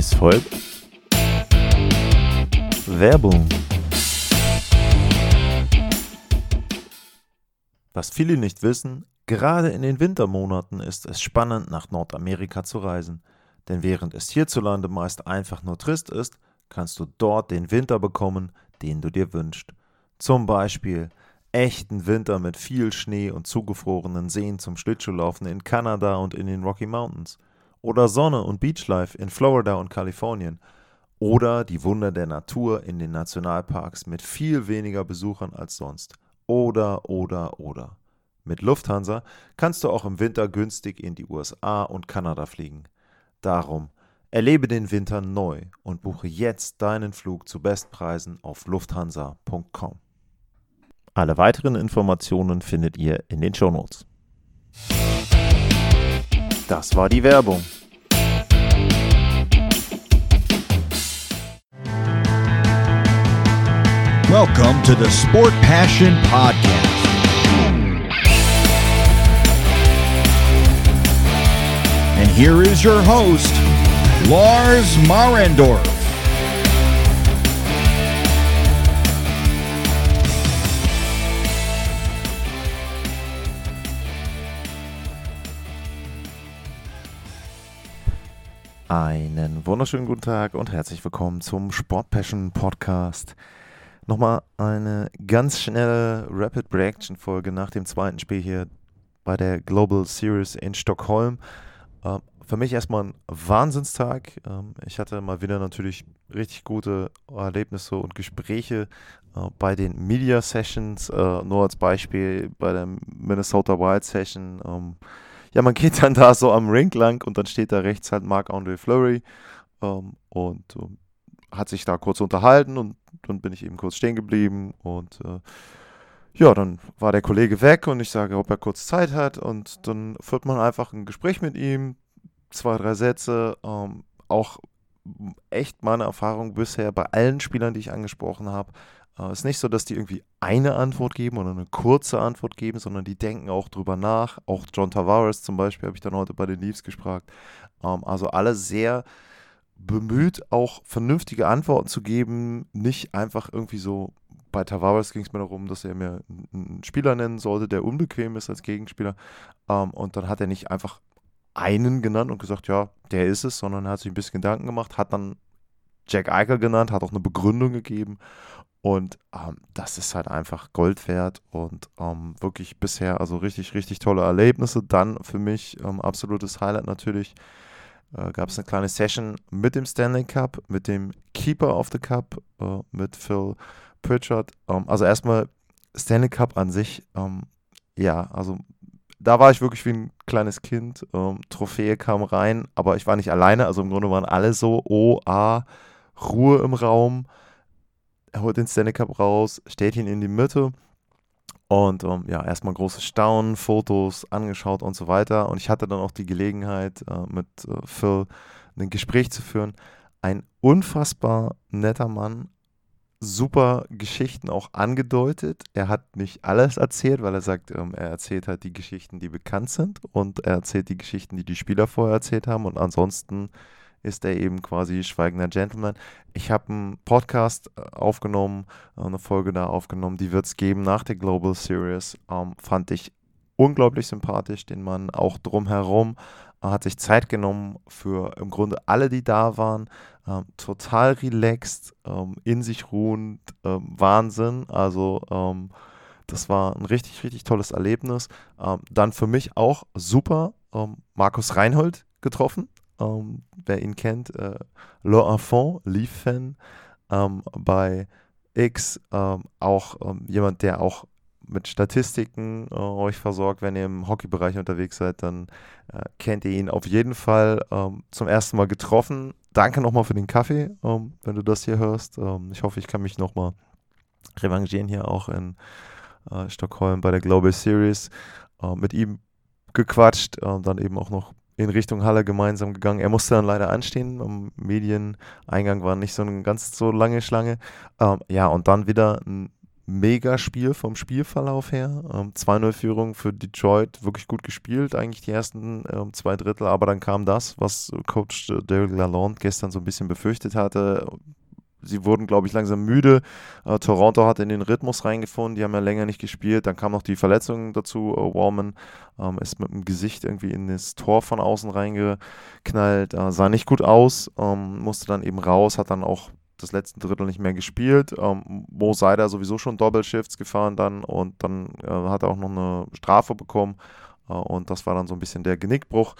Es folgt Werbung. Was viele nicht wissen, gerade in den Wintermonaten ist es spannend, nach Nordamerika zu reisen. Denn während es hierzulande meist einfach nur trist ist, kannst du dort den Winter bekommen, den du dir wünschst. Zum Beispiel echten Winter mit viel Schnee und zugefrorenen Seen zum Schlittschuhlaufen in Kanada und in den Rocky Mountains. Oder Sonne und Beachlife in Florida und Kalifornien. Oder die Wunder der Natur in den Nationalparks mit viel weniger Besuchern als sonst. Oder, oder, oder. Mit Lufthansa kannst du auch im Winter günstig in die USA und Kanada fliegen. Darum, erlebe den Winter neu und buche jetzt deinen Flug zu Bestpreisen auf lufthansa.com. Alle weiteren Informationen findet ihr in den Shownotes. Das war die Werbung. Welcome to the Sport Passion Podcast. And here is your host, Lars Marendorf. Einen wunderschönen guten Tag und herzlich willkommen zum Sport Passion Podcast. Nochmal eine ganz schnelle Rapid Reaction Folge nach dem zweiten Spiel hier bei der Global Series in Stockholm. Ähm, für mich erstmal ein Wahnsinnstag. Ähm, ich hatte mal wieder natürlich richtig gute Erlebnisse und Gespräche äh, bei den Media Sessions. Äh, nur als Beispiel bei der Minnesota Wild Session. Ja, man geht dann da so am Ring lang und dann steht da rechts halt Marc-André Fleury ähm, und ähm, hat sich da kurz unterhalten und dann bin ich eben kurz stehen geblieben und äh, ja, dann war der Kollege weg und ich sage, ob er kurz Zeit hat und dann führt man einfach ein Gespräch mit ihm, zwei, drei Sätze, ähm, auch echt meine Erfahrung bisher bei allen Spielern, die ich angesprochen habe, es äh, ist nicht so, dass die irgendwie eine Antwort geben oder eine kurze Antwort geben, sondern die denken auch drüber nach. Auch John Tavares zum Beispiel habe ich dann heute bei den Leafs gefragt. Ähm, also alle sehr bemüht, auch vernünftige Antworten zu geben. Nicht einfach irgendwie so. Bei Tavares ging es mir darum, dass er mir einen Spieler nennen sollte, der unbequem ist als Gegenspieler. Ähm, und dann hat er nicht einfach einen genannt und gesagt, ja, der ist es, sondern er hat sich ein bisschen Gedanken gemacht, hat dann Jack Eichel genannt, hat auch eine Begründung gegeben und ähm, das ist halt einfach Gold wert und ähm, wirklich bisher also richtig, richtig tolle Erlebnisse. Dann für mich ähm, absolutes Highlight natürlich äh, gab es eine kleine Session mit dem Stanley Cup, mit dem Keeper of the Cup, äh, mit Phil Pritchard. Ähm, also erstmal Stanley Cup an sich, ähm, ja, also da war ich wirklich wie ein kleines Kind. Ähm, Trophäe kam rein, aber ich war nicht alleine. Also im Grunde waren alle so, oh, ah, Ruhe im Raum er holt den Stanley Cup raus, stellt ihn in die Mitte und ähm, ja, erstmal großes Staunen, Fotos angeschaut und so weiter. Und ich hatte dann auch die Gelegenheit, äh, mit äh, Phil ein Gespräch zu führen. Ein unfassbar netter Mann, super Geschichten auch angedeutet. Er hat nicht alles erzählt, weil er sagt, ähm, er erzählt halt die Geschichten, die bekannt sind und er erzählt die Geschichten, die die Spieler vorher erzählt haben. Und ansonsten ist er eben quasi schweigender Gentleman. Ich habe einen Podcast äh, aufgenommen, äh, eine Folge da aufgenommen, die wird es geben nach der Global Series. Ähm, fand ich unglaublich sympathisch, den Mann auch drumherum. Er hat sich Zeit genommen für im Grunde alle, die da waren. Ähm, total relaxed, ähm, in sich ruhend, ähm, Wahnsinn. Also ähm, das war ein richtig, richtig tolles Erlebnis. Ähm, dann für mich auch super Markus Reinhold getroffen ähm, wer ihn kennt, äh, Le Enfant, Leaf-Fan, ähm, bei X ähm, auch ähm, jemand, der auch mit Statistiken äh, euch versorgt. Wenn ihr im Hockeybereich unterwegs seid, dann äh, kennt ihr ihn auf jeden Fall ähm, zum ersten Mal getroffen. Danke nochmal für den Kaffee, ähm, wenn du das hier hörst. Ähm, ich hoffe, ich kann mich nochmal revanchieren hier auch in äh, Stockholm bei der Global Series. Äh, mit ihm gequatscht, äh, dann eben auch noch in Richtung Halle gemeinsam gegangen. Er musste dann leider anstehen. Am Medieneingang war nicht so eine ganz so lange Schlange. Ähm, ja, und dann wieder ein Mega-Spiel vom Spielverlauf her. Ähm, 2-0-Führung für Detroit, wirklich gut gespielt, eigentlich die ersten ähm, zwei Drittel, aber dann kam das, was Coach Derek Lalonde gestern so ein bisschen befürchtet hatte. Sie wurden, glaube ich, langsam müde. Äh, Toronto hat in den Rhythmus reingefunden, die haben ja länger nicht gespielt. Dann kam noch die Verletzung dazu. Äh, Warman ähm, ist mit dem Gesicht irgendwie in das Tor von außen reingeknallt, äh, sah nicht gut aus, ähm, musste dann eben raus, hat dann auch das letzte Drittel nicht mehr gespielt. Ähm, Mo Seider sowieso schon Doppelshifts gefahren dann und dann äh, hat er auch noch eine Strafe bekommen äh, und das war dann so ein bisschen der Genickbruch.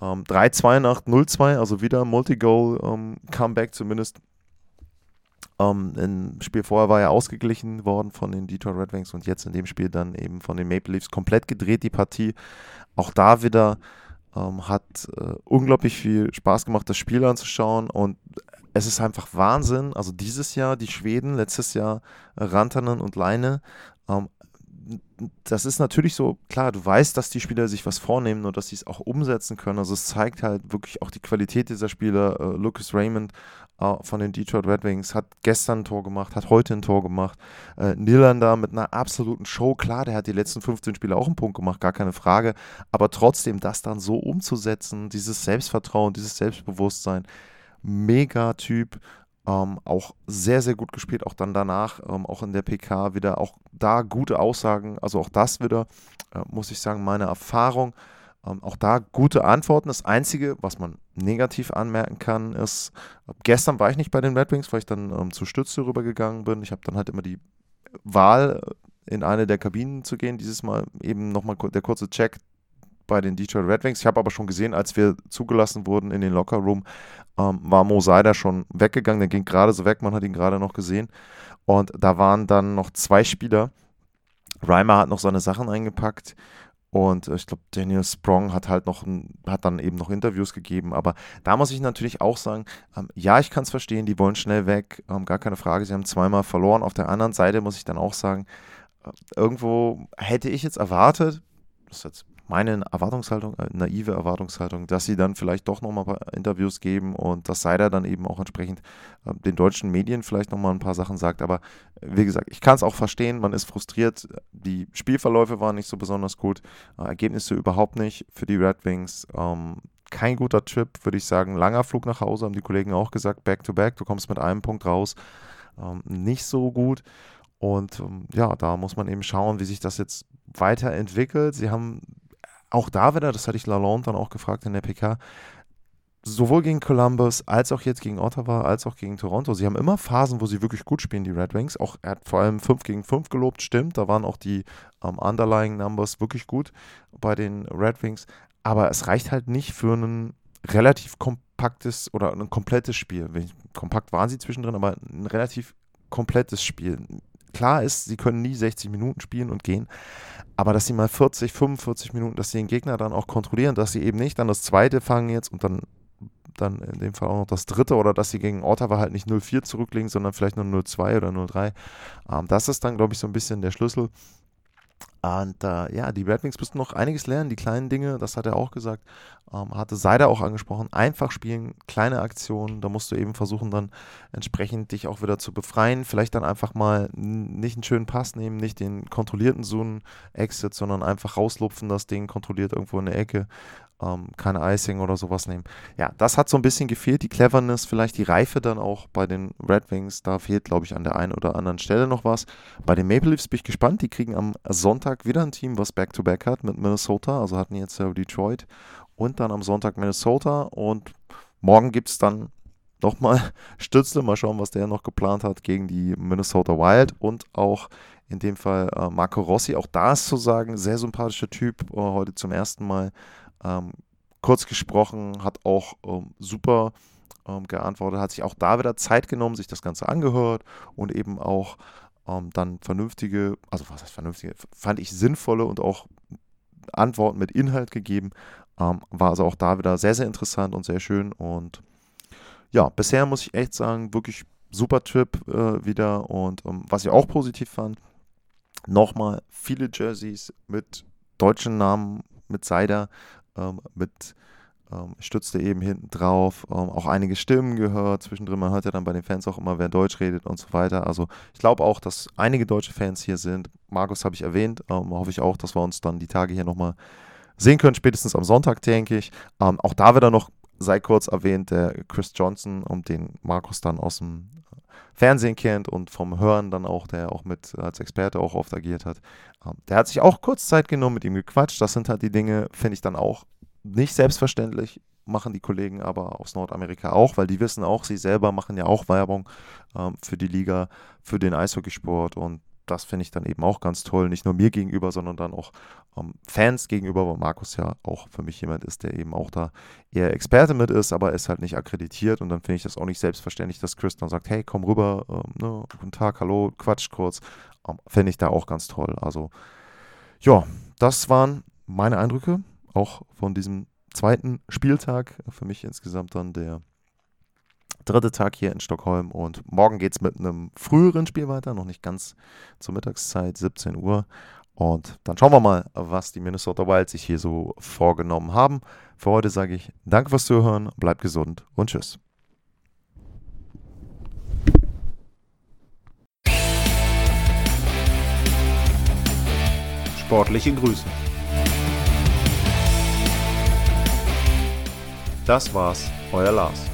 Ähm, 3-2 nach 0-2, also wieder Multigoal-Comeback ähm, zumindest. Ähm, Im Spiel vorher war er ausgeglichen worden von den Detroit Red Wings und jetzt in dem Spiel dann eben von den Maple Leafs komplett gedreht, die Partie. Auch da wieder ähm, hat äh, unglaublich viel Spaß gemacht, das Spiel anzuschauen und es ist einfach Wahnsinn. Also dieses Jahr die Schweden, letztes Jahr äh, Rantanen und Leine. Ähm, das ist natürlich so, klar, du weißt, dass die Spieler sich was vornehmen und dass sie es auch umsetzen können. Also es zeigt halt wirklich auch die Qualität dieser Spieler. Äh, Lucas Raymond von den Detroit Red Wings hat gestern ein Tor gemacht, hat heute ein Tor gemacht. Äh, Nylander mit einer absoluten Show, klar, der hat die letzten 15 Spiele auch einen Punkt gemacht, gar keine Frage. Aber trotzdem, das dann so umzusetzen, dieses Selbstvertrauen, dieses Selbstbewusstsein, mega Typ. Ähm, auch sehr, sehr gut gespielt, auch dann danach, ähm, auch in der PK wieder, auch da gute Aussagen, also auch das wieder, äh, muss ich sagen, meine Erfahrung, ähm, auch da gute Antworten. Das Einzige, was man negativ anmerken kann, ist, gestern war ich nicht bei den Red Wings, weil ich dann ähm, zur Stütze rübergegangen bin. Ich habe dann halt immer die Wahl, in eine der Kabinen zu gehen. Dieses Mal eben nochmal der kurze Check, bei den Detroit Red Wings. Ich habe aber schon gesehen, als wir zugelassen wurden in den Locker Room, ähm, war Mo Seider schon weggegangen. Der ging gerade so weg, man hat ihn gerade noch gesehen. Und da waren dann noch zwei Spieler. Reimer hat noch seine Sachen eingepackt und äh, ich glaube, Daniel Sprong hat halt noch, hat dann eben noch Interviews gegeben. Aber da muss ich natürlich auch sagen, ähm, ja, ich kann es verstehen, die wollen schnell weg, ähm, gar keine Frage. Sie haben zweimal verloren. Auf der anderen Seite muss ich dann auch sagen, äh, irgendwo hätte ich jetzt erwartet, das ist jetzt meine Erwartungshaltung, äh, naive Erwartungshaltung, dass sie dann vielleicht doch nochmal ein paar Interviews geben und dass Seider dann eben auch entsprechend äh, den deutschen Medien vielleicht nochmal ein paar Sachen sagt. Aber äh, wie gesagt, ich kann es auch verstehen, man ist frustriert. Die Spielverläufe waren nicht so besonders gut, äh, Ergebnisse überhaupt nicht für die Red Wings. Ähm, kein guter Trip, würde ich sagen. Langer Flug nach Hause, haben die Kollegen auch gesagt, back to back, du kommst mit einem Punkt raus. Ähm, nicht so gut. Und ähm, ja, da muss man eben schauen, wie sich das jetzt weiterentwickelt. Sie haben auch da wieder, das hatte ich Lalonde dann auch gefragt in der PK, sowohl gegen Columbus als auch jetzt gegen Ottawa, als auch gegen Toronto. Sie haben immer Phasen, wo sie wirklich gut spielen, die Red Wings. Auch er hat vor allem 5 gegen 5 gelobt, stimmt. Da waren auch die ähm, Underlying Numbers wirklich gut bei den Red Wings. Aber es reicht halt nicht für ein relativ kompaktes oder ein komplettes Spiel. Kompakt waren sie zwischendrin, aber ein relativ komplettes Spiel. Klar ist, sie können nie 60 Minuten spielen und gehen, aber dass sie mal 40, 45 Minuten, dass sie den Gegner dann auch kontrollieren, dass sie eben nicht dann das zweite fangen jetzt und dann, dann in dem Fall auch noch das dritte oder dass sie gegen Ottawa halt nicht 0-4 zurücklegen, sondern vielleicht nur 0-2 oder 0-3. Ähm, das ist dann, glaube ich, so ein bisschen der Schlüssel. Und äh, ja, die Red Wings müssten noch einiges lernen, die kleinen Dinge, das hat er auch gesagt, ähm, hatte Seider auch angesprochen. Einfach spielen, kleine Aktionen, da musst du eben versuchen, dann entsprechend dich auch wieder zu befreien. Vielleicht dann einfach mal nicht einen schönen Pass nehmen, nicht den kontrollierten Zoom-Exit, sondern einfach rauslupfen, das Ding kontrolliert irgendwo in der Ecke ähm, keine Icing oder sowas nehmen. Ja, das hat so ein bisschen gefehlt, die Cleverness, vielleicht die Reife dann auch bei den Red Wings. Da fehlt, glaube ich, an der einen oder anderen Stelle noch was. Bei den Maple Leafs bin ich gespannt. Die kriegen am Sonntag wieder ein Team, was Back-to-Back -back hat mit Minnesota. Also hatten jetzt ja Detroit und dann am Sonntag Minnesota. Und morgen gibt es dann nochmal Stützle. Mal schauen, was der noch geplant hat gegen die Minnesota Wild und auch in dem Fall äh, Marco Rossi. Auch da ist zu sagen, sehr sympathischer Typ, äh, heute zum ersten Mal ähm, kurz gesprochen, hat auch ähm, super ähm, geantwortet, hat sich auch da wieder Zeit genommen, sich das Ganze angehört und eben auch ähm, dann vernünftige, also was heißt vernünftige, fand ich sinnvolle und auch Antworten mit Inhalt gegeben. Ähm, war also auch da wieder sehr, sehr interessant und sehr schön. Und ja, bisher muss ich echt sagen, wirklich super Trip äh, wieder. Und ähm, was ich auch positiv fand, nochmal viele Jerseys mit deutschen Namen, mit Seider ähm, mit Ähm, stützte eben hinten drauf, ähm, auch einige Stimmen gehört. Zwischendrin, man hört ja dann bei den Fans auch immer, wer Deutsch redet und so weiter. Also ich glaube auch, dass einige deutsche Fans hier sind. Markus habe ich erwähnt. Ähm, hoffe ich auch, dass wir uns dann die Tage hier nochmal sehen können, spätestens am Sonntag, denke ich. Ähm, auch da wird er noch, sei kurz erwähnt, der Chris Johnson, um den Markus dann aus dem Fernsehen kennt und vom Hören dann auch, der auch mit als Experte auch oft agiert hat. Ähm, der hat sich auch kurz Zeit genommen, mit ihm gequatscht. Das sind halt die Dinge, finde ich dann auch nicht selbstverständlich, machen die Kollegen aber aus Nordamerika auch, weil die wissen auch, sie selber machen ja auch Werbung ähm, für die Liga, für den Eishockeysport und das finde ich dann eben auch ganz toll, nicht nur mir gegenüber, sondern dann auch ähm, Fans gegenüber, weil Markus ja auch für mich jemand ist, der eben auch da eher Experte mit ist, aber ist halt nicht akkreditiert und dann finde ich das auch nicht selbstverständlich, dass Chris dann sagt, hey, komm rüber, ähm, ne, guten Tag, hallo, quatsch kurz, ähm, finde ich da auch ganz toll. Also ja, das waren meine Eindrücke, auch von diesem zweiten Spieltag, für mich insgesamt dann der dritte Tag hier in Stockholm und morgen geht es mit einem früheren Spiel weiter, noch nicht ganz zur Mittagszeit, 17 Uhr. Und dann schauen wir mal, was die Minnesota Wild sich hier so vorgenommen haben. Für heute sage ich Danke fürs Zuhören, bleibt gesund und tschüss. Sportliche Grüße. Das war's, euer Lars.